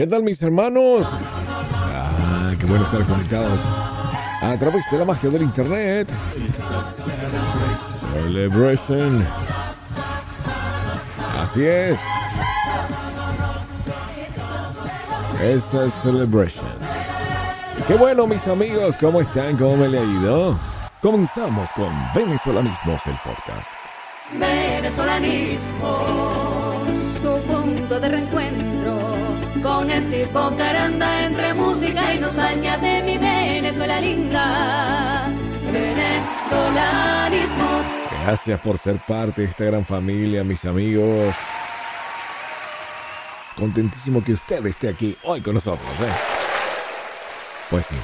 ¿Qué tal mis hermanos? Ah, qué bueno estar conectados a través de la magia del internet. Celebration. Así es. Esa es Celebration. Qué bueno mis amigos, ¿cómo están? ¿Cómo me le ha ido? Comenzamos con Venezolanismos, el podcast. Venezolanismo, tu punto de reencuentro con este Caranda entre música y nostalgia de mi Venezuela linda. Venezolanismos. Gracias por ser parte de esta gran familia, mis amigos. Contentísimo que usted esté aquí hoy con nosotros. ¿eh? Pues sí.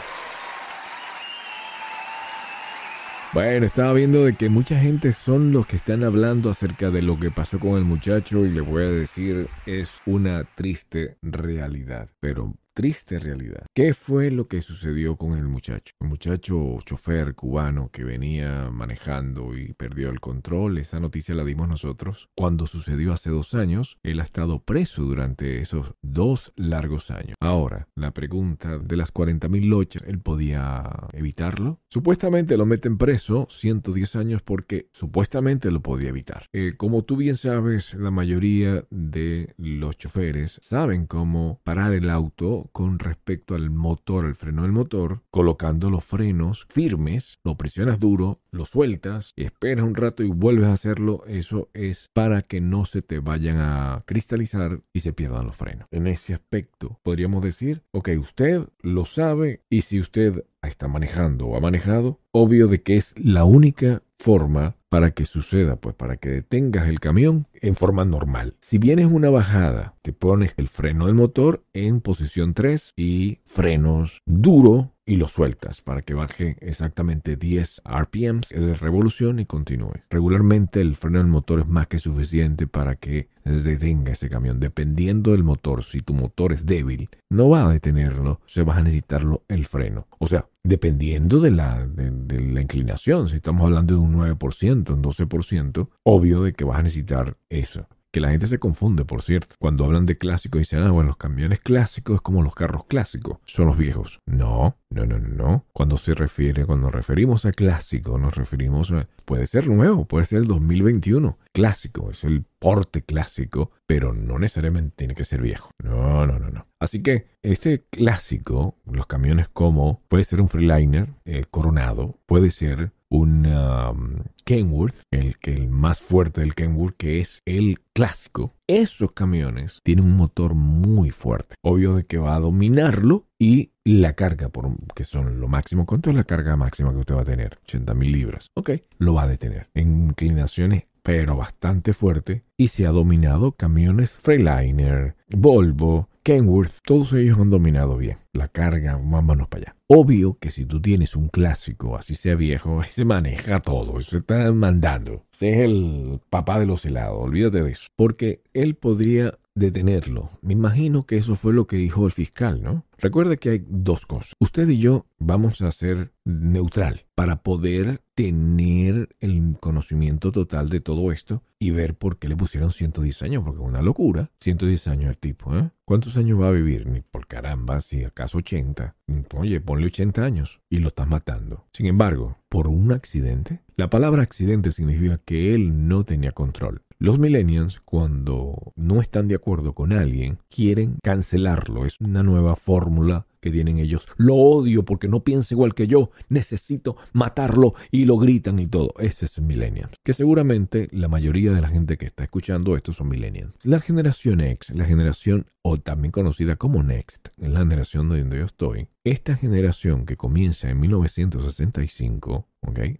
Bueno, estaba viendo de que mucha gente son los que están hablando acerca de lo que pasó con el muchacho y le voy a decir es una triste realidad. Pero triste realidad. ¿Qué fue lo que sucedió con el muchacho? El muchacho chofer cubano que venía manejando y perdió el control, esa noticia la dimos nosotros. Cuando sucedió hace dos años, él ha estado preso durante esos dos largos años. Ahora, la pregunta de las 40.000 lochas, ¿él podía evitarlo? Supuestamente lo meten preso 110 años porque supuestamente lo podía evitar. Eh, como tú bien sabes, la mayoría de los choferes saben cómo parar el auto con respecto al motor, al freno del motor, colocando los frenos firmes, lo presionas duro, lo sueltas, esperas un rato y vuelves a hacerlo. Eso es para que no se te vayan a cristalizar y se pierdan los frenos. En ese aspecto, podríamos decir, ok, usted lo sabe y si usted está manejando o ha manejado, obvio de que es la única forma para que suceda, pues para que detengas el camión en forma normal. Si vienes una bajada, te pones el freno del motor en posición 3 y frenos duro y lo sueltas para que baje exactamente 10 RPMs de revolución y continúe. Regularmente el freno del motor es más que suficiente para que detenga ese camión. Dependiendo del motor, si tu motor es débil, no va a detenerlo, se va a necesitarlo el freno. O sea, dependiendo de la, de, la inclinación, si estamos hablando de un 9%, un 12%, obvio de que vas a necesitar eso que la gente se confunde, por cierto. Cuando hablan de clásicos dicen, ah, bueno, los camiones clásicos es como los carros clásicos, son los viejos. No, no, no, no. Cuando se refiere, cuando referimos a clásico, nos referimos a, puede ser nuevo, puede ser el 2021. Clásico, es el porte clásico, pero no necesariamente tiene que ser viejo. No, no, no, no. Así que este clásico, los camiones como, puede ser un Freeliner eh, coronado, puede ser un um, Kenworth, el, el más fuerte del Kenworth, que es el clásico. Esos camiones tienen un motor muy fuerte. Obvio de que va a dominarlo y la carga, por, que son lo máximo. ¿Cuánto es la carga máxima que usted va a tener? 80 mil libras. Ok, lo va a detener. En inclinaciones pero bastante fuerte, y se ha dominado camiones Freiliner, Volvo, Kenworth, todos ellos han dominado bien. La carga, vámonos para allá. Obvio que si tú tienes un clásico, así sea viejo, se maneja todo, se está mandando. Ese es el papá de los helados, olvídate de eso. Porque él podría detenerlo. Me imagino que eso fue lo que dijo el fiscal, ¿no? Recuerde que hay dos cosas. Usted y yo vamos a ser neutral para poder tener el conocimiento total de todo esto y ver por qué le pusieron 110 años, porque es una locura. 110 años el tipo, ¿eh? ¿Cuántos años va a vivir? Ni por caramba, si acaso 80. Oye, ponle 80 años y lo estás matando. Sin embargo, por un accidente, la palabra accidente significa que él no tenía control. Los millennials, cuando no están de acuerdo con alguien, quieren cancelarlo. Es una nueva fórmula que tienen ellos. Lo odio porque no piensa igual que yo. Necesito matarlo y lo gritan y todo. Ese es millennials. Que seguramente la mayoría de la gente que está escuchando esto son millennials. La generación X, la generación o también conocida como Next, en la generación de donde yo estoy, esta generación que comienza en 1965,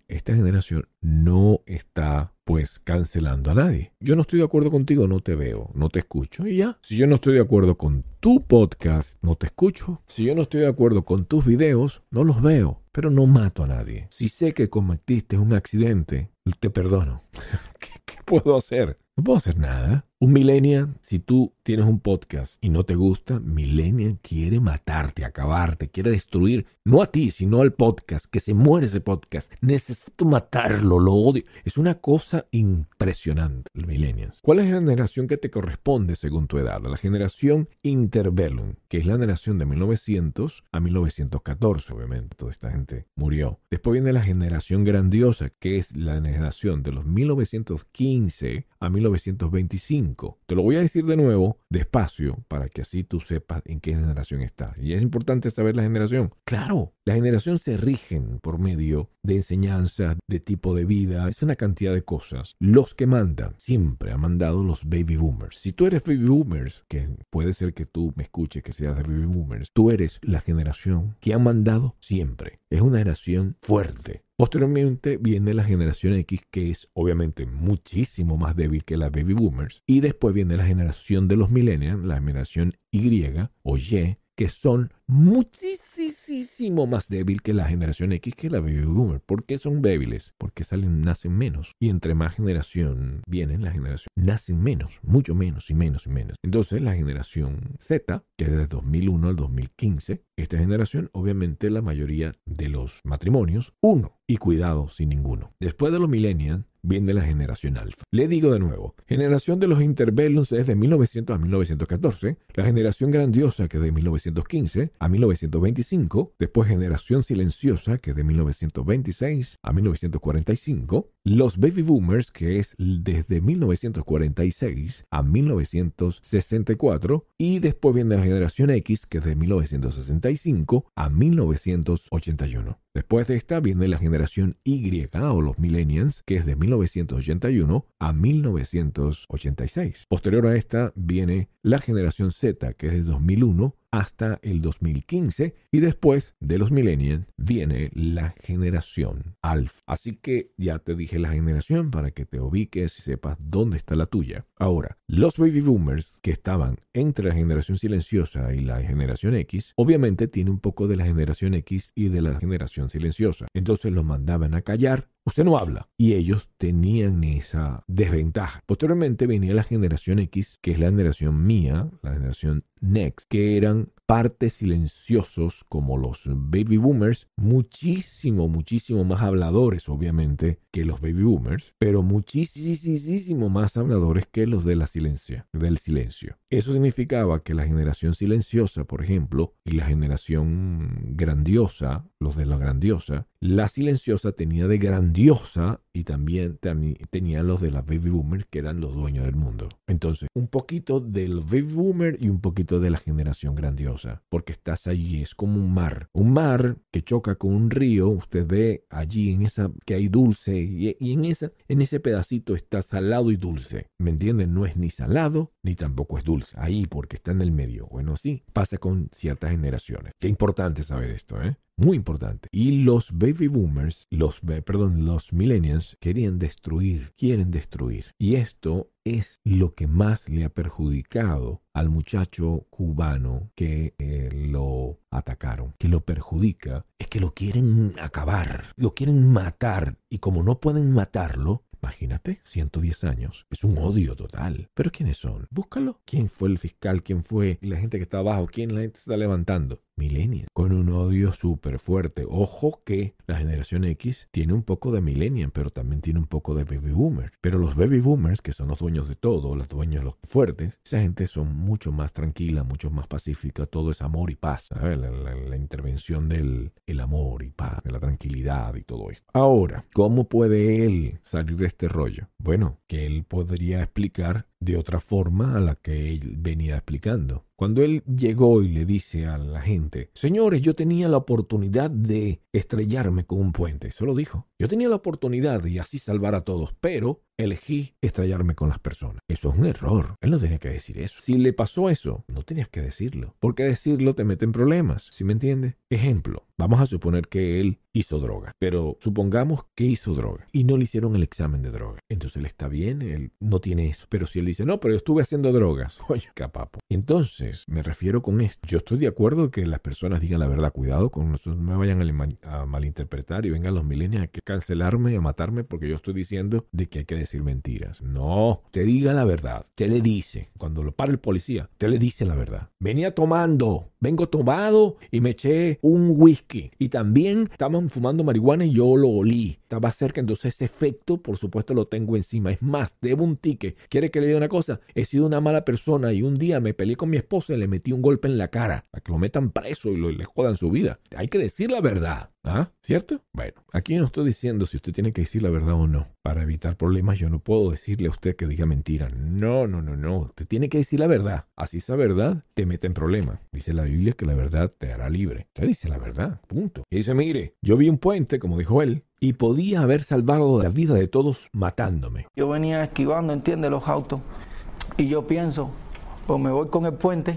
Esta generación no está pues cancelando a nadie. Yo no estoy de acuerdo contigo, no te veo, no te escucho y ya. Si yo no estoy de acuerdo con tu podcast, no te escucho. Si yo no estoy de acuerdo con tus videos, no los veo, pero no mato a nadie. Si sé que cometiste un accidente, te perdono. ¿Qué, puedo hacer? No puedo hacer nada. Un millennial, si tú tienes un podcast y no te gusta, millennial quiere matarte, acabarte, quiere destruir, no a ti, sino al podcast, que se muere ese podcast. Necesito matarlo, lo odio. Es una cosa impresionante, el millennials. ¿Cuál es la generación que te corresponde según tu edad? La generación interbellum, que es la generación de 1900 a 1914, obviamente. Toda esta gente murió. Después viene la generación grandiosa, que es la generación de los 1915 a 1925. Te lo voy a decir de nuevo, despacio, para que así tú sepas en qué generación estás. Y es importante saber la generación. Claro, la generación se rigen por medio de enseñanzas, de tipo de vida, es una cantidad de cosas. Los que mandan, siempre han mandado los baby boomers. Si tú eres baby boomers, que puede ser que tú me escuches que seas de baby boomers, tú eres la generación que ha mandado siempre. Es una generación fuerte, Posteriormente viene la generación X, que es obviamente muchísimo más débil que la baby boomers. Y después viene la generación de los millennials, la generación Y o Y, que son muchísimo más débil que la generación X que la baby boomer. ¿Por qué son débiles? Porque salen, nacen menos. Y entre más generación vienen, la generación nacen menos, mucho menos y menos y menos. Entonces la generación Z, que es de 2001 al 2015, esta generación, obviamente la mayoría de los matrimonios, uno, y cuidado sin ninguno. Después de los millennials, viene la generación alfa. Le digo de nuevo, generación de los interbellums es de 1900 a 1914, la generación grandiosa que es de 1915 a 1925, después generación silenciosa que es de 1926 a 1945, los baby boomers que es desde 1946 a 1964 y después viene la generación X que es de 1965 a 1981. Después de esta viene la generación Y o los millennials, que es de 1981 a 1986. Posterior a esta viene la generación Z, que es de 2001 hasta el 2015 y después de los millennials viene la generación alfa. Así que ya te dije la generación para que te ubiques y sepas dónde está la tuya. Ahora, los baby boomers que estaban entre la generación silenciosa y la generación X, obviamente tiene un poco de la generación X y de la generación silenciosa. Entonces los mandaban a callar usted no habla. Y ellos tenían esa desventaja. Posteriormente venía la generación X, que es la generación mía, la generación Next, que eran partes silenciosos como los baby boomers, muchísimo, muchísimo más habladores, obviamente, que los baby boomers, pero muchísimo más habladores que los de la silencia, del silencio. Eso significaba que la generación silenciosa, por ejemplo, y la generación grandiosa, los de la grandiosa, la silenciosa tenía de grandiosa y también, también tenía los de la baby boomers que eran los dueños del mundo. Entonces, un poquito del baby boomer y un poquito de la generación grandiosa, porque estás allí, es como un mar, un mar que choca con un río, usted ve allí en esa que hay dulce y, en esa en ese pedacito está salado y dulce. ¿Me entienden? No es ni salado ni tampoco es dulce. Ahí porque está en el medio. Bueno, sí, pasa con ciertas generaciones. Qué importante saber esto, ¿eh? Muy importante. Y los baby boomers, los, perdón, los millennials querían destruir, quieren destruir. Y esto es lo que más le ha perjudicado al muchacho cubano que eh, lo atacaron, que lo perjudica, es que lo quieren acabar, lo quieren matar y como no pueden matarlo, Imagínate, 110 años. Es un odio total. ¿Pero quiénes son? Búscalo. ¿Quién fue el fiscal? ¿Quién fue la gente que está abajo? ¿Quién la gente está levantando? Millennial, con un odio súper fuerte. Ojo que la generación X tiene un poco de millennial, pero también tiene un poco de baby boomers. Pero los baby boomers, que son los dueños de todo, los dueños los fuertes, esa gente son mucho más tranquila, mucho más pacífica, todo es amor y paz. La, intervención del el amor y paz, de la tranquilidad y todo esto. Ahora, ¿cómo puede él salir de este rollo? Bueno, que él podría explicar de otra forma a la que él venía explicando. Cuando él llegó y le dice a la gente, señores, yo tenía la oportunidad de estrellarme con un puente, eso lo dijo. Yo tenía la oportunidad de así salvar a todos, pero elegí estrellarme con las personas. Eso es un error. Él no tenía que decir eso. Si le pasó eso, no tenías que decirlo. Porque decirlo te mete en problemas. ¿Sí me entiende? Ejemplo, vamos a suponer que él hizo droga, pero supongamos que hizo droga y no le hicieron el examen de droga. Entonces él está bien, él no tiene eso. Pero si él dice, no, pero yo estuve haciendo drogas, oye, capapo. Entonces, me refiero con esto. Yo estoy de acuerdo que las personas digan la verdad. Cuidado con nosotros, no me vayan a, malinterpretar y vengan los milenios a cancelarme, a matarme, porque yo estoy diciendo de que hay que decir mentiras. No, te diga la verdad. Te le dice, cuando lo para el policía, te le dice la verdad. Venía tomando, vengo tomado y me eché un whisky. Y también estaban fumando marihuana y yo lo olí. Estaba cerca, entonces ese efecto, por supuesto, lo tengo encima. Es más, debo un ticket. ¿Quiere que le diga una cosa? He sido una mala persona y un día me peleé con mi esposa y le metí un golpe en la cara. Para que lo metan preso y lo, le jodan su vida. Hay que decir la verdad. ¿Ah? ¿Cierto? Bueno, aquí no estoy diciendo si usted tiene que decir la verdad o no. Para evitar problemas, yo no puedo decirle a usted que diga mentira. No, no, no, no. Usted tiene que decir la verdad. Así esa verdad te mete en problemas. Dice la Biblia que la verdad te hará libre. Usted dice la verdad. Punto. Y dice, mire, yo vi un puente, como dijo él, y podía haber salvado la vida de todos matándome. Yo venía esquivando, entiende, los autos. Y yo pienso, o me voy con el puente,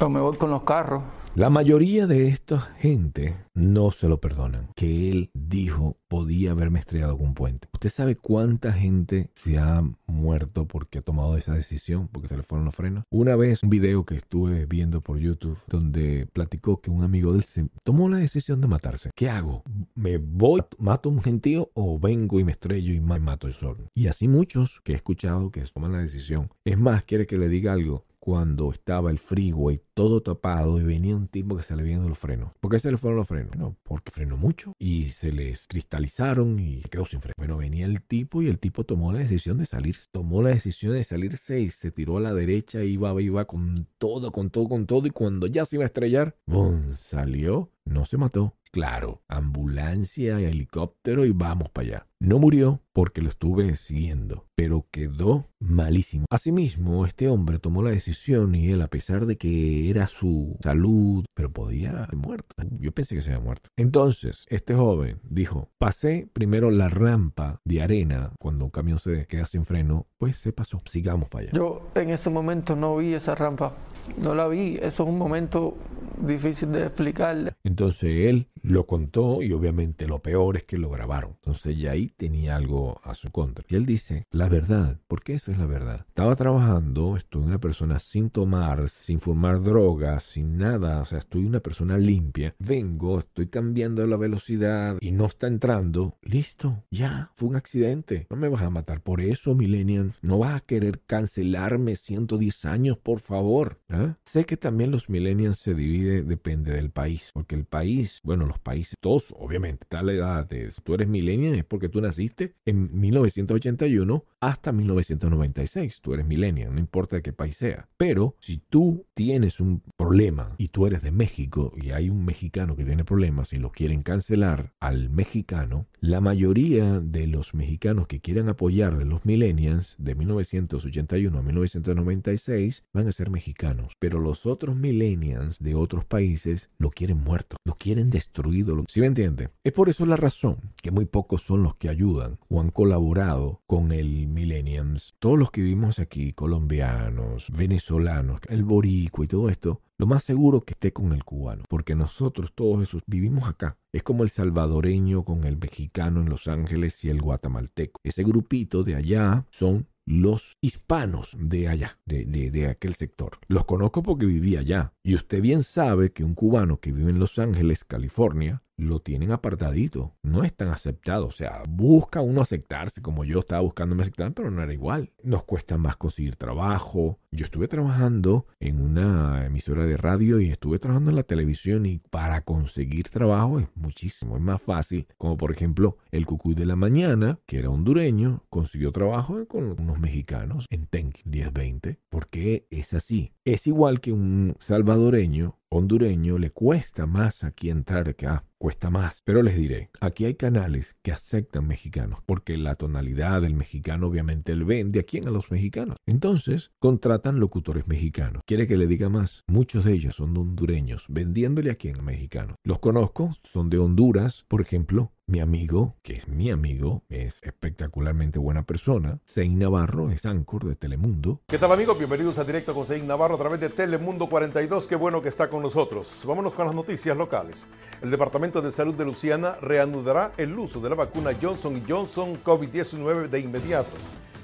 o me voy con los carros. La mayoría de esta gente no se lo perdonan. Que él dijo podía haberme estrellado con un puente. ¿Usted sabe cuánta gente se ha muerto porque ha tomado esa decisión, porque se le fueron los frenos? Una vez un video que estuve viendo por YouTube donde platicó que un amigo de él se tomó la decisión de matarse. ¿Qué hago? ¿Me voy, mato a un gentío o vengo y me estrello y me mato yo solo? Y así muchos que he escuchado que toman la decisión. Es más, quiere que le diga algo cuando estaba el freeway todo tapado y venía un tipo que se le los frenos. ¿Por qué se le fueron los frenos? No, porque frenó mucho y se les cristalizaron y quedó sin freno. Bueno, venía el tipo y el tipo tomó la decisión de salir. Tomó la decisión de salirse y se tiró a la derecha, iba, iba con todo, con todo, con todo. Y cuando ya se iba a estrellar, ¡bum! Salió, no se mató. Claro, ambulancia, helicóptero y vamos para allá. No murió porque lo estuve siguiendo, pero quedó malísimo. Asimismo, este hombre tomó la decisión y él, a pesar de que era su salud, pero podía haber muerto. Yo pensé que se había muerto. Entonces, este joven dijo, pasé primero la rampa de arena cuando un camión se queda sin freno, pues se pasó. Sigamos para allá. Yo en ese momento no vi esa rampa, no la vi. Eso es un momento difícil de explicarle. Entonces él lo contó y obviamente lo peor es que lo grabaron. Entonces ya ahí tenía algo a su contra. Y él dice, la verdad, porque eso es la verdad. Estaba trabajando, estoy una persona sin tomar, sin fumar drogas, sin nada, o sea, estoy una persona limpia. Vengo, estoy cambiando la velocidad y no está entrando. Listo, ya, fue un accidente. No me vas a matar por eso, millennials. No vas a querer cancelarme 110 años, por favor. ¿Ah? Sé que también los millennials se divide, depende del país, porque el país, bueno, los países, todos, obviamente, la edad si tú eres millennial es porque tú naciste en 1981 hasta 1996. Tú eres millennial, no importa de qué país sea. Pero si tú tienes un problema y tú eres de México y hay un mexicano que tiene problemas y lo quieren cancelar al mexicano, la mayoría de los mexicanos que quieran apoyar de los millennials de 1981 a 1996 van a ser mexicanos. Pero los otros millennials de otros países lo quieren muerto, lo quieren destruido. ¿Sí me entiende? Es por eso la razón que muy pocos son los que ayudan o han colaborado con el millennials. Todos los que vivimos aquí, colombianos, venezolanos, el boricua y todo esto, lo más seguro que esté con el cubano, porque nosotros todos esos vivimos acá. Es como el salvadoreño con el mexicano en Los Ángeles y el guatemalteco. Ese grupito de allá son los hispanos de allá, de, de, de, aquel sector. Los conozco porque viví allá. Y usted bien sabe que un cubano que vive en Los Ángeles, California, lo tienen apartadito. No es tan aceptado. O sea, busca uno aceptarse como yo estaba buscándome aceptar, pero no era igual. Nos cuesta más conseguir trabajo. Yo estuve trabajando en una emisora de radio y estuve trabajando en la televisión y para conseguir trabajo es muchísimo, es más fácil. Como por ejemplo el Cucuy de la Mañana, que era hondureño, consiguió trabajo con unos mexicanos en Tenk 1020. Porque es así. Es igual que un salvadoreño hondureño le cuesta más aquí entrar que acá, cuesta más. Pero les diré, aquí hay canales que aceptan mexicanos, porque la tonalidad del mexicano obviamente él vende a quién a los mexicanos. Entonces, contratan locutores mexicanos. ¿Quiere que le diga más? Muchos de ellos son hondureños, vendiéndole a quién a mexicanos. Los conozco, son de Honduras, por ejemplo, mi amigo, que es mi amigo, es espectacularmente buena persona. Sein Navarro es Anchor de Telemundo. ¿Qué tal amigos? Bienvenidos a Directo con Sein Navarro a través de Telemundo 42. Qué bueno que está con nosotros. Vámonos con las noticias locales. El Departamento de Salud de Luciana reanudará el uso de la vacuna Johnson Johnson COVID-19 de inmediato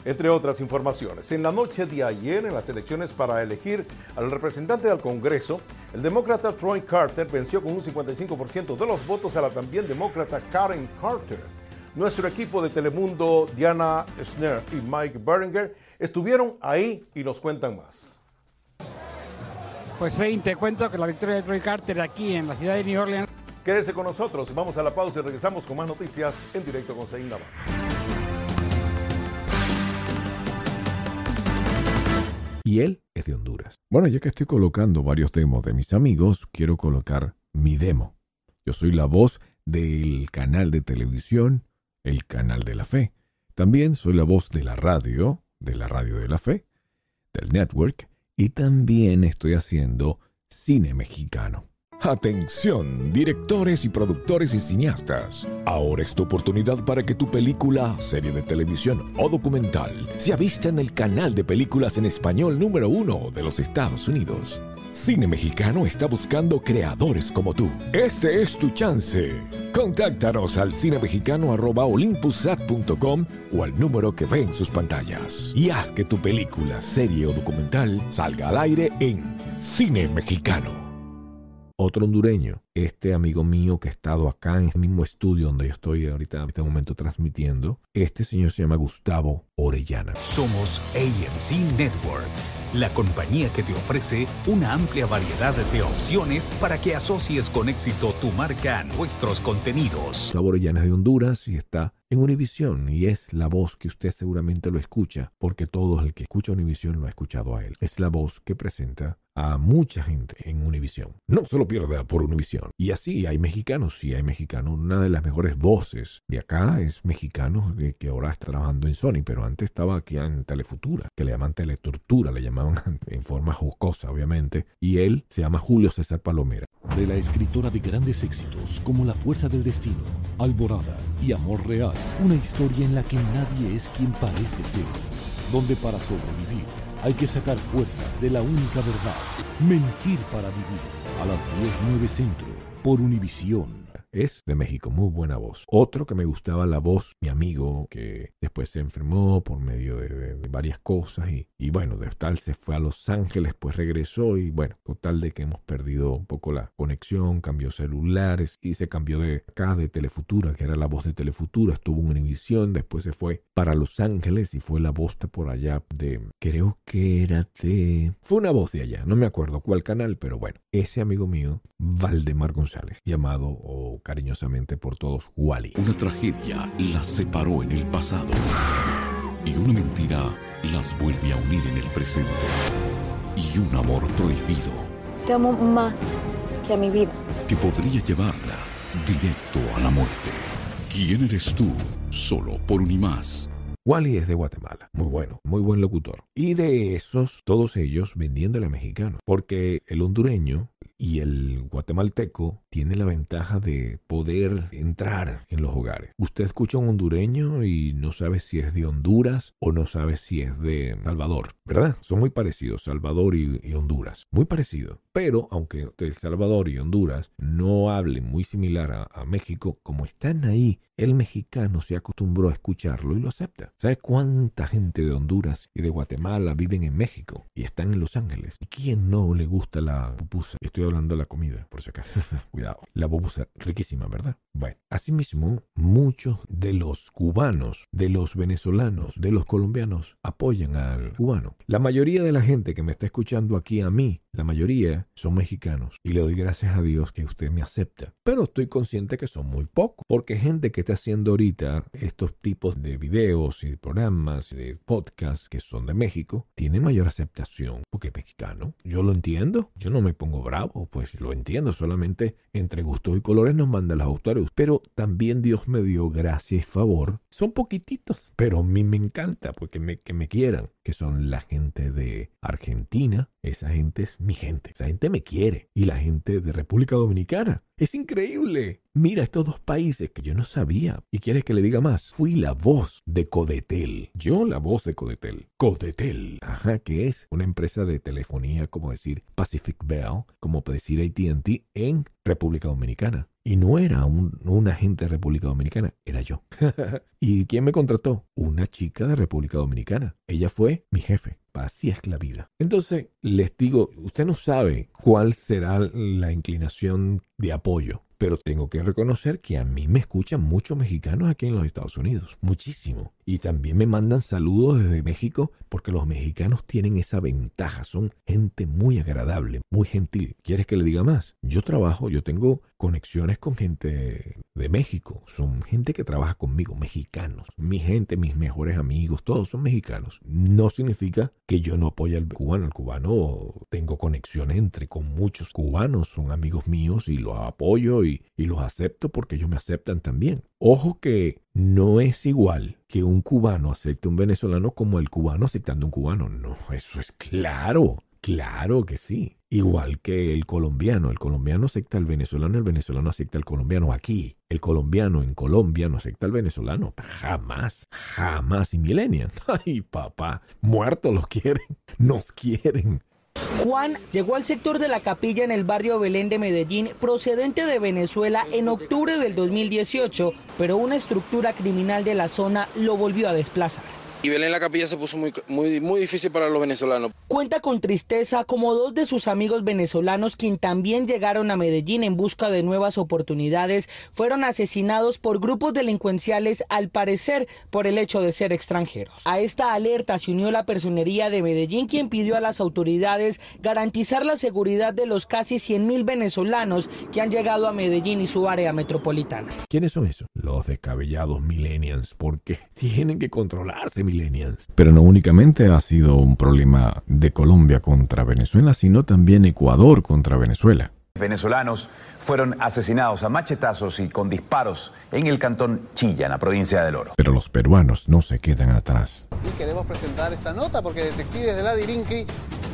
entre otras informaciones. En la noche de ayer, en las elecciones para elegir al representante del Congreso, el demócrata Troy Carter venció con un 55% de los votos a la también demócrata Karen Carter. Nuestro equipo de Telemundo, Diana Schner y Mike Berenger, estuvieron ahí y nos cuentan más. Pues Rein, te cuento que la victoria de Troy Carter aquí en la ciudad de New Orleans. Quédese con nosotros, vamos a la pausa y regresamos con más noticias en directo con Navarro. Y él es de Honduras. Bueno, ya que estoy colocando varios demos de mis amigos, quiero colocar mi demo. Yo soy la voz del canal de televisión, el canal de la fe. También soy la voz de la radio, de la radio de la fe, del network, y también estoy haciendo cine mexicano. Atención, directores y productores y cineastas. Ahora es tu oportunidad para que tu película, serie de televisión o documental sea vista en el canal de películas en español número uno de los Estados Unidos. Cine Mexicano está buscando creadores como tú. Este es tu chance. Contáctanos al cinemexicano.olympusat.com o al número que ve en sus pantallas. Y haz que tu película, serie o documental salga al aire en Cine Mexicano otro hondureño, este amigo mío que ha estado acá en el mismo estudio donde yo estoy ahorita en este momento transmitiendo, este señor se llama Gustavo Orellana. Somos AMC Networks, la compañía que te ofrece una amplia variedad de opciones para que asocies con éxito tu marca a nuestros contenidos. Gustavo Orellana es de Honduras y está en Univisión y es la voz que usted seguramente lo escucha porque todo el que escucha Univisión lo ha escuchado a él. Es la voz que presenta a mucha gente en Univisión. No se lo pierda por Univisión. Y así hay mexicanos, sí hay mexicanos. Una de las mejores voces de acá es mexicano que ahora está trabajando en Sony, pero antes estaba aquí en Telefutura, que le llaman Teletortura, le llamaban en forma jocosa, obviamente. Y él se llama Julio César Palomera. De la escritora de grandes éxitos como La Fuerza del Destino, Alborada y Amor Real, una historia en la que nadie es quien parece ser, donde para sobrevivir hay que sacar fuerzas de la única verdad. Mentir para vivir. A las 10.9 Centro, por Univisión es de México, muy buena voz. Otro que me gustaba la voz, mi amigo, que después se enfermó por medio de, varias cosas y, bueno, de tal se fue a Los Ángeles, pues regresó y bueno, total de que hemos perdido un poco la conexión, cambió celulares y se cambió de acá, de Telefutura, que era la voz de Telefutura, estuvo en Univisión, después se fue para Los Ángeles y fue la voz de por allá de, creo que era de, fue una voz de allá, no me acuerdo cuál canal, pero bueno, ese amigo mío, Valdemar González, llamado o cariñosamente por todos Wally. Una tragedia las separó en el pasado y una mentira las vuelve a unir en el presente. Y un amor prohibido. Te amo más que a mi vida. Que podría llevarla directo a la muerte. ¿Quién eres tú? Solo por un y más. Wally es de Guatemala, muy bueno, muy buen locutor. Y de esos, todos ellos vendiéndole a mexicanos, porque el hondureño y el guatemalteco tiene la ventaja de poder entrar en los hogares. Usted escucha a un hondureño y no sabe si es de Honduras o no sabe si es de Salvador, ¿verdad? Son muy parecidos, Salvador y, Honduras, muy parecidos. Pero aunque El Salvador y Honduras no hablen muy similar a, a México, como están ahí, el mexicano se acostumbró a escucharlo y lo acepta. ¿Sabe cuánta gente de Honduras y de Guatemala viven en México y están en Los Ángeles? ¿Y quién no le gusta la pupusa? Estoy hablando de la comida, por si acaso. Cuidado. La pupusa, riquísima, ¿verdad? Bueno, asimismo, muchos de los cubanos, de los venezolanos, de los colombianos apoyan al cubano. La mayoría de la gente que me está escuchando aquí a mí, la mayoría son mexicanos y le doy gracias a Dios que usted me acepta. Pero estoy consciente que son muy pocos, porque gente que está haciendo ahorita estos tipos de videos y programas y de podcasts que son de México, tiene mayor aceptación porque es mexicano. Yo lo entiendo, yo no me pongo bravo, pues lo entiendo, solamente entre gustos y colores nos manda los autores, pero también Dios me dio gracia y favor. Son poquititos, pero a mí me encanta porque me, que me quieran, que son la gente de Argentina, esa gente es mi gente, esa gente me quiere, y la gente de República Dominicana. Es increíble. Mira estos dos países que yo no sabía. ¿Y quieres que le diga más? Fui la voz de Codetel. Yo la voz de Codetel. Codetel. Ajá, que es una empresa de telefonía, como decir Pacific Bell, como decir ATT en República Dominicana. Y no era un, agente de República Dominicana, era yo. ¿Y quién me contrató? Una chica de República Dominicana. Ella fue mi jefe. Así es la vida. Entonces, les digo, usted no sabe cuál será la inclinación de apoyo pero tengo que reconocer que a mí me escuchan muchos mexicanos aquí en los Estados Unidos, muchísimo. Y también me mandan saludos desde México porque los mexicanos tienen esa ventaja, son gente muy agradable, muy gentil. ¿Quieres que le diga más? Yo trabajo, yo tengo conexiones con gente de México, son gente que trabaja conmigo, mexicanos. Mi gente, mis mejores amigos, todos son mexicanos. No significa que yo no apoye al cubano, el cubano tengo conexión entre con muchos cubanos, son amigos míos y los apoyo y, y los acepto porque ellos me aceptan también. Ojo que no es igual que un cubano acepte un venezolano como el cubano aceptando a un cubano. No, eso es claro. Claro que sí. Igual que el colombiano. El colombiano acepta al venezolano, el venezolano acepta al colombiano. Aquí, el colombiano en Colombia no acepta al venezolano. Jamás, jamás. Y millennials. Ay, papá, muertos los quieren. Nos quieren. Juan llegó al sector de la capilla en el barrio Belén de Medellín procedente de Venezuela en octubre del 2018, pero una estructura criminal de la zona lo volvió a desplazar. Y Belén la Capilla se puso muy, muy, muy difícil para los venezolanos. Cuenta con tristeza como dos de sus amigos venezolanos, quien también llegaron a Medellín en busca de nuevas oportunidades, fueron asesinados por grupos delincuenciales, al parecer por el hecho de ser extranjeros. A esta alerta se unió la personería de Medellín, quien pidió a las autoridades garantizar la seguridad de los casi 100.000 venezolanos que han llegado a Medellín y su área metropolitana. ¿Quiénes son esos? Los descabellados millennials, porque tienen que controlarse pero no únicamente ha sido un problema de Colombia contra Venezuela, sino también Ecuador contra Venezuela. Venezolanos fueron asesinados a machetazos y con disparos en el cantón Chilla, en la provincia del Oro. Pero los peruanos no se quedan atrás. Y queremos presentar esta nota porque detectives de la Dirincri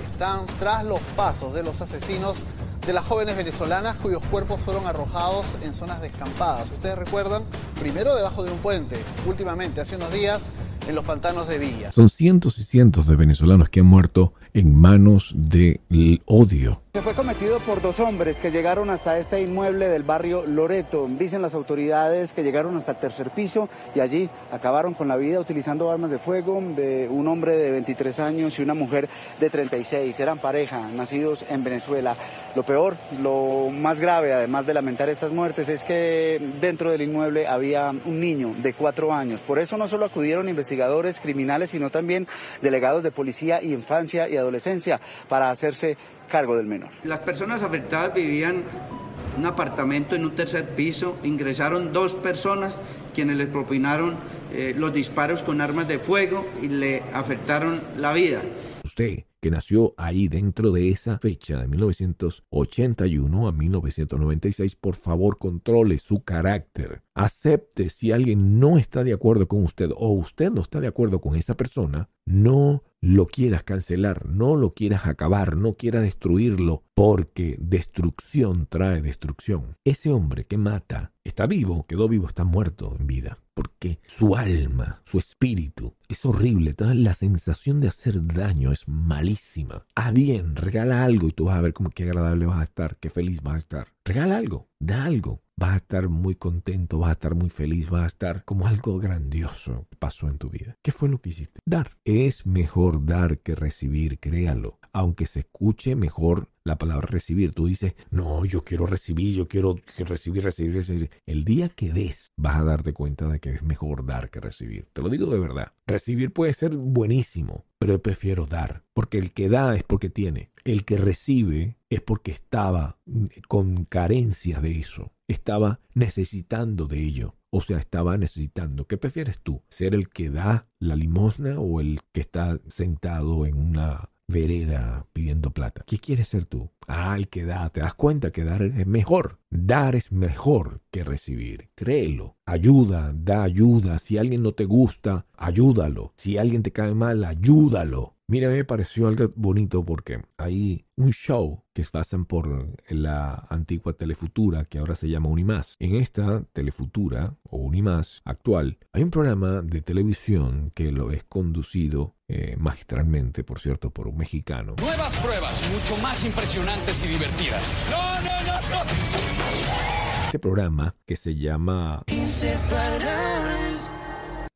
están tras los pasos de los asesinos de las jóvenes venezolanas cuyos cuerpos fueron arrojados en zonas descampadas. Ustedes recuerdan, primero debajo de un puente, últimamente, hace unos días, en los pantanos de Villa. Son cientos y cientos de venezolanos que han muerto en manos del odio. Se fue cometido por dos hombres que llegaron hasta este inmueble del barrio Loreto. Dicen las autoridades que llegaron hasta el tercer piso y allí acabaron con la vida utilizando armas de fuego de un hombre de 23 años y una mujer de 36. Eran pareja, nacidos en Venezuela. Lo peor, lo más grave, además de lamentar estas muertes, es que dentro del inmueble había un niño de cuatro años. Por eso no solo acudieron investigadores criminales, sino también delegados de policía y infancia y adolescencia para hacerse cargo del menor. Las personas afectadas vivían en un apartamento en un tercer piso, ingresaron dos personas quienes les propinaron eh, los disparos con armas de fuego y le afectaron la vida. Usted que nació ahí dentro de esa fecha de 1981 a 1996, por favor controle su carácter. Acepte si alguien no está de acuerdo con usted o usted no está de acuerdo con esa persona, no lo quieras cancelar, no lo quieras acabar, no quieras destruirlo, porque destrucción trae destrucción. Ese hombre que mata está vivo, quedó vivo, está muerto en vida, porque su alma, su espíritu es horrible, la sensación de hacer daño es malísima. Ah, bien, regala algo y tú vas a ver cómo qué agradable vas a estar, qué feliz vas a estar. Regala algo, da algo, vas a estar muy contento, vas a estar muy feliz, vas a estar como algo grandioso pasó en tu vida. ¿Qué fue lo que hiciste? Dar. Es mejor dar que recibir, créalo. Aunque se escuche mejor la palabra recibir. Tú dices, no, yo quiero recibir, yo quiero recibir, recibir, recibir. El día que des, vas a darte cuenta de que es mejor dar que recibir. Te lo digo de verdad. Recibir puede ser buenísimo, pero yo prefiero dar. Porque el que da es porque tiene. El que recibe es porque estaba con carencia de eso. Estaba necesitando de ello. O sea, estaba necesitando. ¿Qué prefieres tú? ¿Ser el que da la limosna o el que está sentado en una vereda pidiendo plata. ¿Qué quieres ser tú? Ah, el que da. ¿Te das cuenta que dar es mejor? Dar es mejor que recibir. Créelo. Ayuda, da ayuda. Si alguien no te gusta, ayúdalo. Si alguien te cae mal, ayúdalo. Mira, me pareció algo bonito porque hay un show que pasan por la antigua Telefutura, que ahora se llama Unimás. En esta Telefutura o Unimás actual, hay un programa de televisión que lo es conducido eh, magistralmente, por cierto, por un mexicano. Nuevas pruebas, mucho más impresionantes y divertidas. No, no, no, no. Este programa que se llama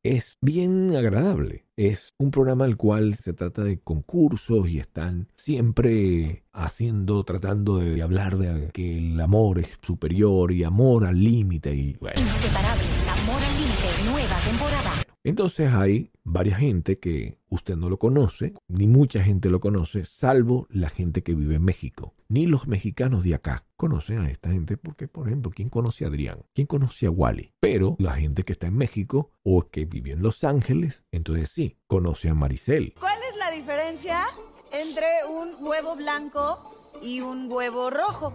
es bien agradable. Es un programa al cual se trata de concursos y están siempre haciendo, tratando de hablar de que el amor es superior y amor al límite y. Inseparables, Amor al Límite, nueva temporada. Entonces hay varias gente que usted no lo conoce, ni mucha gente lo conoce, salvo la gente que vive en México. Ni los mexicanos de acá conocen a esta gente porque, por ejemplo, ¿quién conoce a Adrián? ¿Quién conoce a Wally? Pero la gente que está en México o que vive en Los Ángeles, entonces sí, conoce a Maricel. ¿Cuál es la diferencia entre un huevo blanco y un huevo rojo?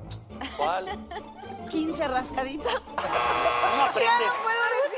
¿Cuál? 15 rascaditas. No aprendes.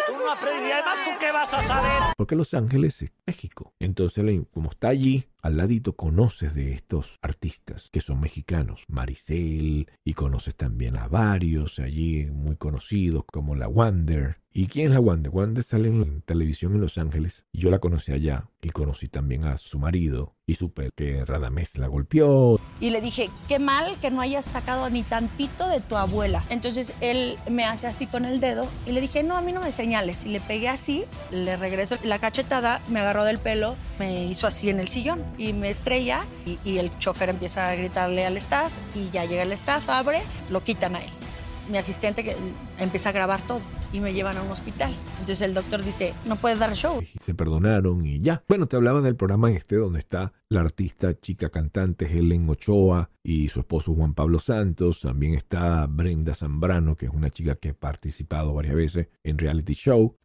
Tú no aprendes. Y además, ¿tú qué vas a saber? Porque Los Ángeles es México. Entonces, como está allí, al ladito conoces de estos artistas que son mexicanos. Maricel, y conoces también a varios allí muy conocidos como la Wander. ¿Y quién es la Wander? Wander sale en televisión en Los Ángeles. Yo la conocí allá. Y conocí también a su marido. Y supe que Radamés la golpeó. Y le dije, qué mal que no hayas sacado ni tantito de tu abuela. Entonces él me hace así con el dedo y le dije, no, a mí no me señales. Y le pegué así, le regreso la cachetada, me agarró del pelo, me hizo así en el sillón y me estrella. Y, y el chofer empieza a gritarle al staff y ya llega el staff, abre, lo quitan a él. Mi asistente que empieza a grabar todo y me llevan a un hospital. Entonces el doctor dice, no puedes dar show. se perdonaron y ya. Bueno, te hablaba del programa este donde está la artista chica cantante Helen Ochoa y su esposo Juan Pablo Santos. También está Brenda Zambrano, que es una chica que ha participado varias veces en reality show.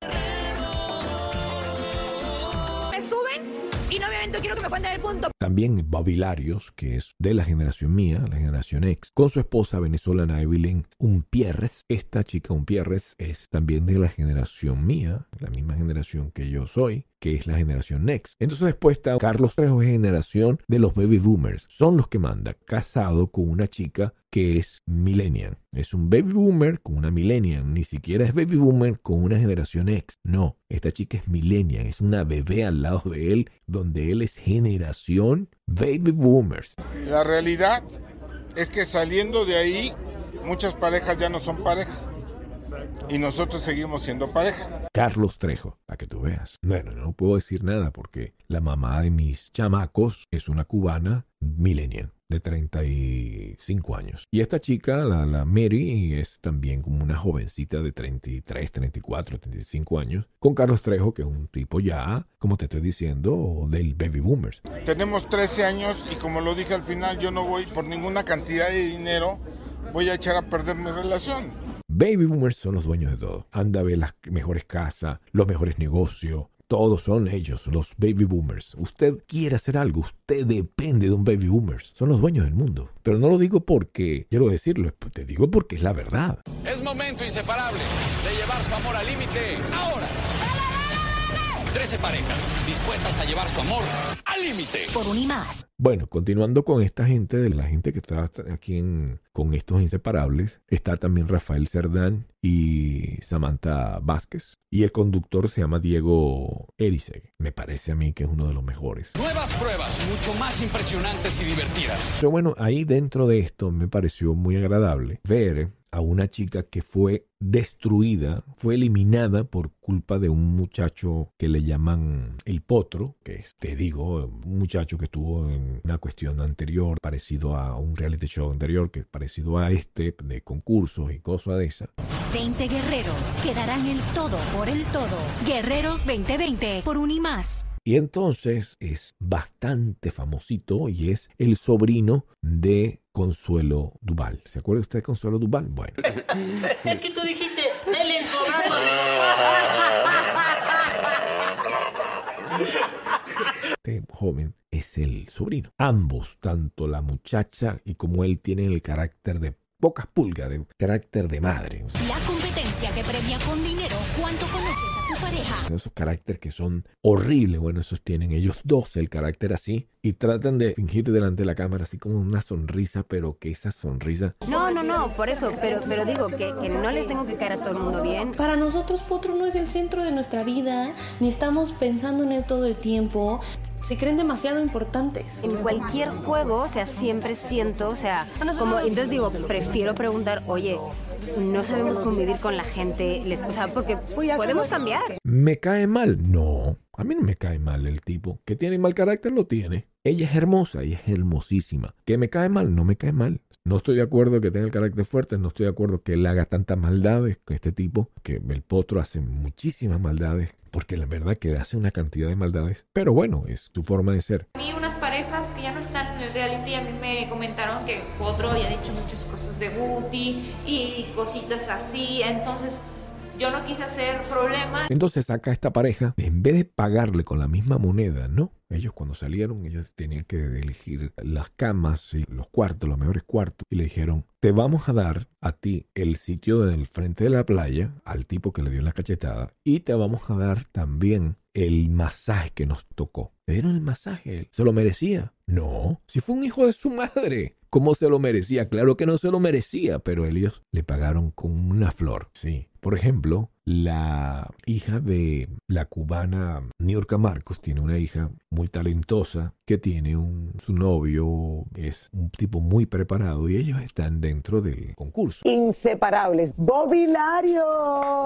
También Bobby Larios, que es de la generación mía, la generación X, con su esposa venezolana Evelyn Umpierres. Esta chica Umpierres es también de la generación mía, la misma generación que yo soy, que es la generación Next. Entonces después está Carlos Trejo, generación de los baby boomers. Son los que manda, casado con una chica que es millennial. Es un baby boomer con una millennial. Ni siquiera es baby boomer con una generación X. No, esta chica es millennial. Es una bebé al lado de él, donde él es generación baby boomers. La realidad es que saliendo de ahí, muchas parejas ya no son pareja. Y nosotros seguimos siendo pareja. Carlos Trejo, para que tú veas. Bueno, no puedo decir nada porque la mamá de mis chamacos es una cubana millennial de 35 años. Y esta chica, la, la Mary, es también como una jovencita de 33, 34, 35 años, con Carlos Trejo, que es un tipo ya, como te estoy diciendo, del baby boomers. Tenemos 13 años y como lo dije al final, yo no voy por ninguna cantidad de dinero, voy a echar a perder mi relación. Baby boomers son los dueños de todo. Anda a ver las mejores casas, los mejores negocios. Todos son ellos, los baby boomers. Usted quiere hacer algo, usted depende de un baby boomers. Son los dueños del mundo. Pero no lo digo porque quiero decirlo, te digo porque es la verdad. Es momento inseparable de llevar su amor al límite ahora. 13 parejas dispuestas a llevar su amor al límite. Por un y más. Bueno, continuando con esta gente, de la gente que está aquí en- con estos inseparables, está también Rafael Cerdán y Samantha Vázquez. Y el conductor se llama Diego Eriseg. Me parece a mí que es uno de los mejores. Nuevas pruebas, mucho más impresionantes y divertidas. Pero bueno, ahí dentro de esto me pareció muy agradable ver a una chica que fue destruida, fue eliminada por culpa de un muchacho que le llaman el potro, que es, te digo, un muchacho que estuvo en una cuestión anterior, parecido a un reality show anterior, que es parecido a este, de concursos y cosas de esas. 20 guerreros quedarán el todo por el todo. Guerreros 2020 por un y entonces es bastante famosito y es el sobrino de Consuelo Duval. ¿Se acuerda usted de Consuelo Duval? Bueno, Es que tú dijiste, dele en este joven es el sobrino. Ambos, tanto la muchacha y como él, tienen el carácter de pocas pulgas, de carácter de madre. La competencia que premia con dinero cuánto a tu esos caracteres que son horribles, bueno, esos tienen ellos dos el carácter así y tratan de fingir delante de la cámara así como una sonrisa, pero que esa sonrisa No, no, no, por eso, pero, pero digo que, que no les tengo que caer a todo el mundo bien. Para nosotros Potro no es el centro de nuestra vida, ni estamos pensando en él todo el tiempo. Se creen demasiado importantes. En cualquier juego, o sea, siempre siento, o sea, como, entonces digo, prefiero preguntar, oye, no sabemos convivir con con la gente? Les, o sea, porque podemos cambiar. ¿Me cae mal? No. A mí no me cae mal el tipo. Que tiene mal carácter, lo tiene. Ella es hermosa y es hermosísima. ¿Que me cae mal? No me cae mal. No estoy de acuerdo que tenga el carácter fuerte, no estoy de acuerdo que él haga tantas maldades con este tipo, que el potro hace muchísimas maldades, porque la verdad que hace una cantidad de maldades, pero bueno, es su forma de ser. Mí unas parejas que ya no están en el reality, a mí me comentaron que Potro había dicho muchas cosas de Guti y cositas así, entonces yo no quise hacer problema. Entonces acá esta pareja, en vez de pagarle con la misma moneda, ¿no? Ellos cuando salieron, ellos tenían que elegir las camas y los cuartos, los mejores cuartos. Y le dijeron, te vamos a dar a ti el sitio del frente de la playa, al tipo que le dio la cachetada, y te vamos a dar también el masaje que nos tocó. Le dieron el masaje, ¿se lo merecía? No, si fue un hijo de su madre. ¿Cómo se lo merecía? Claro que no se lo merecía, pero ellos le pagaron con una flor. Sí. Por ejemplo, la hija de la cubana Niurka Marcos tiene una hija muy talentosa que tiene un su novio es un tipo muy preparado y ellos están dentro del concurso. Inseparables, Bobilario.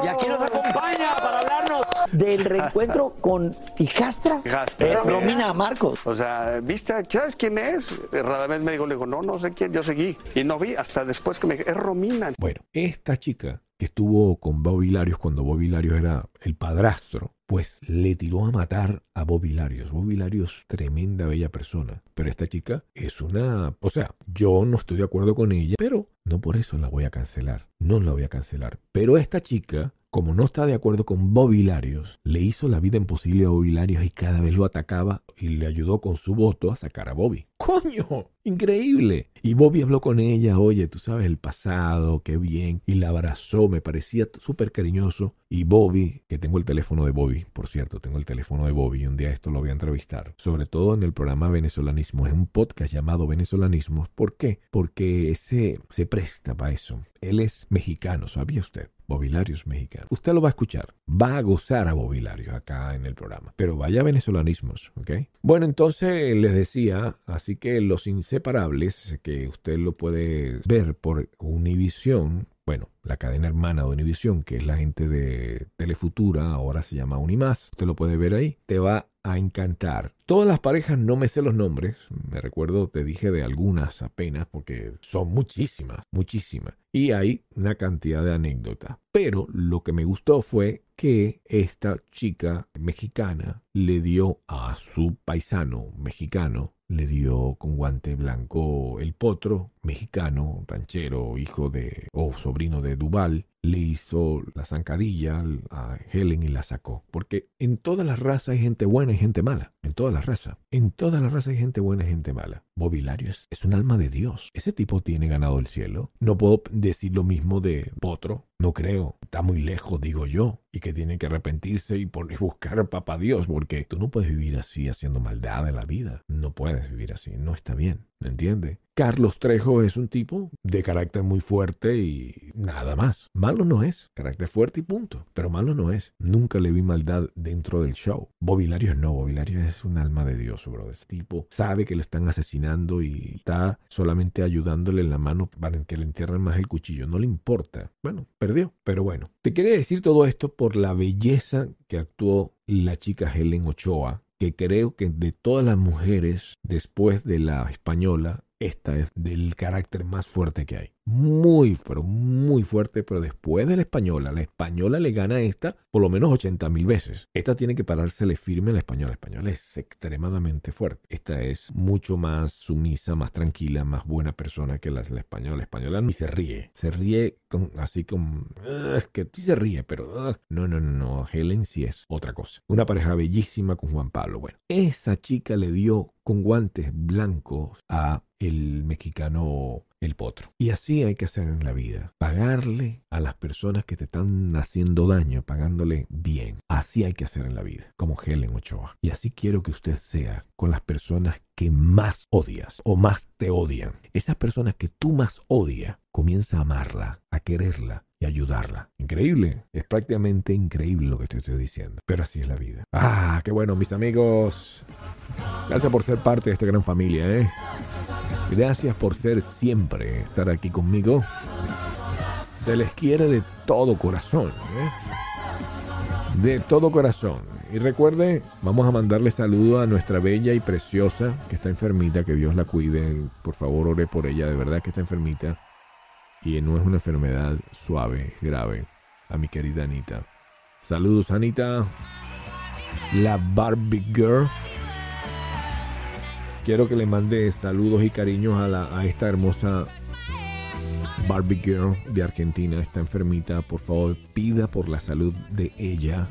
Y aquí nos acompaña para hablarnos del reencuentro con hijastra, Hijastra, sí. Romina Marcos. O sea, ¿viste? ¿Sabes quién es? Radamés me dijo, le digo, no, no sé quién, yo seguí. Y no vi hasta después que me es Romina. Bueno, esta chica que estuvo con Bobby Larios cuando Bobby Larios era el padrastro, pues le tiró a matar a Bobby Larios. Bobby Larios, tremenda bella persona. Pero esta chica es una... O sea, yo no estoy de acuerdo con ella, pero no por eso la voy a cancelar. No la voy a cancelar. Pero esta chica como no está de acuerdo con Bobby Larios, le hizo la vida imposible a Bobby Larios y cada vez lo atacaba y le ayudó con su voto a sacar a Bobby. ¡Coño! Increíble. Y Bobby habló con ella, oye, tú sabes el pasado, qué bien. Y la abrazó, me parecía súper cariñoso. Y Bobby, que tengo el teléfono de Bobby, por cierto, tengo el teléfono de Bobby, un día esto lo voy a entrevistar. Sobre todo en el programa Venezolanismo, es un podcast llamado Venezolanismos. ¿Por qué? Porque ese se presta para eso. Él es mexicano, ¿sabía usted? Bobilarios mexicano. Usted lo va a escuchar. Va a gozar a Bobilarios acá en el programa. Pero vaya venezolanismos, ¿ok? Bueno, entonces les decía, así que los inseparables, que usted lo puede ver por Univisión, bueno, la cadena hermana de Univisión, que es la gente de Telefutura, ahora se llama Unimás, usted lo puede ver ahí, te va a encantar. Todas las parejas no me sé los nombres, me recuerdo, te dije de algunas apenas, porque son muchísimas, muchísimas. Y hay una cantidad de anécdotas. Pero lo que me gustó fue que esta chica mexicana le dio a su paisano mexicano, le dio con guante blanco el potro mexicano, ranchero, hijo de o sobrino de Duval, le hizo la zancadilla a Helen y la sacó. Porque en todas las razas hay gente buena y gente mala. En todas las razas. En todas las razas hay gente buena y gente mala. Bobilario es, un alma de Dios. Ese tipo tiene ganado el cielo. No puedo decir lo mismo de Potro. No creo. Está muy lejos, digo yo. Y que tiene que arrepentirse y buscar a papá Dios. Porque tú no puedes vivir así haciendo maldad en la vida. No puedes vivir así. No está bien. ¿Me entiendes? Carlos Trejo es un tipo de carácter muy fuerte y nada más. Malo no es. Carácter fuerte y punto. Pero malo no es. Nunca le vi maldad dentro del show. Bobilario no. Bobilario es un alma de Dios, bro. Este tipo sabe que le están asesinando y está solamente ayudándole en la mano para que le entierren más el cuchillo. No le importa. Bueno, perdió. Pero bueno. Te quería decir todo esto por la belleza que actuó la chica Helen Ochoa que creo que de todas las mujeres después de la española, esta es del carácter más fuerte que hay. Muy, pero muy fuerte, pero después de la española, la española le gana a esta por lo menos 80 mil veces. Esta tiene que parársele firme a la española. La española es extremadamente fuerte. Esta es mucho más sumisa, más tranquila, más buena persona que la, la española. La española ni se ríe. Se ríe con, así como... "Ugh", que sí se ríe, pero... "Ugh". No, no, no, no. Helen sí es otra cosa. Una pareja bellísima con Juan Pablo. Bueno, esa chica le dio con guantes blancos a el mexicano el potro. Y así hay que hacer en la vida. Pagarle a las personas que te están haciendo daño, pagándole bien. Así hay que hacer en la vida, como Helen Ochoa. Y así quiero que usted sea con las personas que más odias o más te odian. Esas personas que tú más odias, comienza a amarla, a quererla y ayudarla. Increíble, es prácticamente increíble lo que estoy diciendo, pero así es la vida. Ah, qué bueno, mis amigos. Gracias por ser parte de esta gran familia, ¿eh? Gracias por ser siempre, estar aquí conmigo. Se les quiere de todo corazón. ¿eh? De todo corazón. Y recuerde, vamos a mandarle saludo a nuestra bella y preciosa que está enfermita, que Dios la cuide. Por favor, ore por ella, de verdad que está enfermita. Y no es una enfermedad suave, grave. A mi querida Anita. Saludos, Anita. La Barbie Girl. Quiero que le mande saludos y cariños a, la, a esta hermosa Barbie Girl de Argentina. Está enfermita. Por favor, pida por la salud de ella.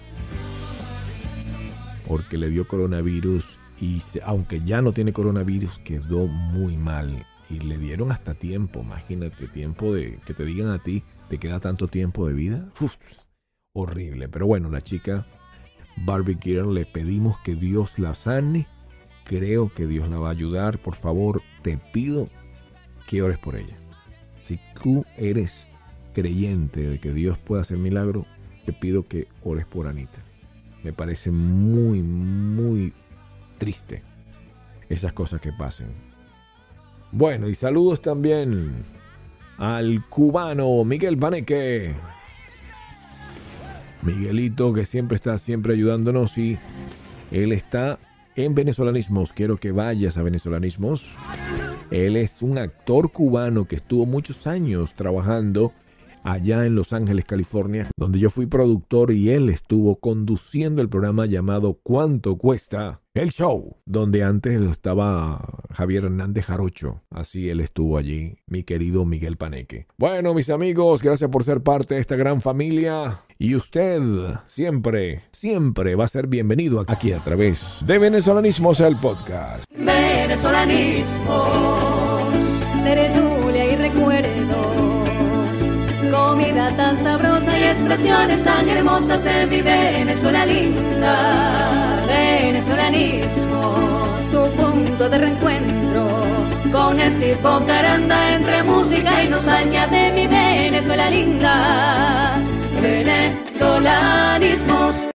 Porque le dio coronavirus y aunque ya no tiene coronavirus, quedó muy mal. Y le dieron hasta tiempo. Imagínate, tiempo de que te digan a ti, ¿te queda tanto tiempo de vida? Horrible. Pero bueno, la chica Barbie Girl le pedimos que Dios la sane. Creo que Dios la va a ayudar. Por favor, te pido que ores por ella. Si tú eres creyente de que Dios puede hacer milagro, te pido que ores por Anita. Me parece muy, muy triste esas cosas que pasen. Bueno, y saludos también al cubano Miguel Paneque. Miguelito que siempre está siempre ayudándonos y él está en venezolanismos. Quiero que vayas a venezolanismos. Él es un actor cubano que estuvo muchos años trabajando allá en Los Ángeles, California, donde yo fui productor y él estuvo conduciendo el programa llamado ¿Cuánto cuesta? El show, donde antes estaba Javier Hernández Jarocho. Así él estuvo allí, mi querido Miguel Paneque. Bueno, mis amigos, gracias por ser parte de esta gran familia. Y usted siempre, siempre va a ser bienvenido aquí a través de Venezolanismos, el podcast. Venezolanismos, y recuerdos, tan sabrosa y expresiones tan hermosas de mi Venezuela linda. Venezolanismos, tu punto de reencuentro con este caranda entre música y nostalgia de mi Venezuela linda. Venezolanismos.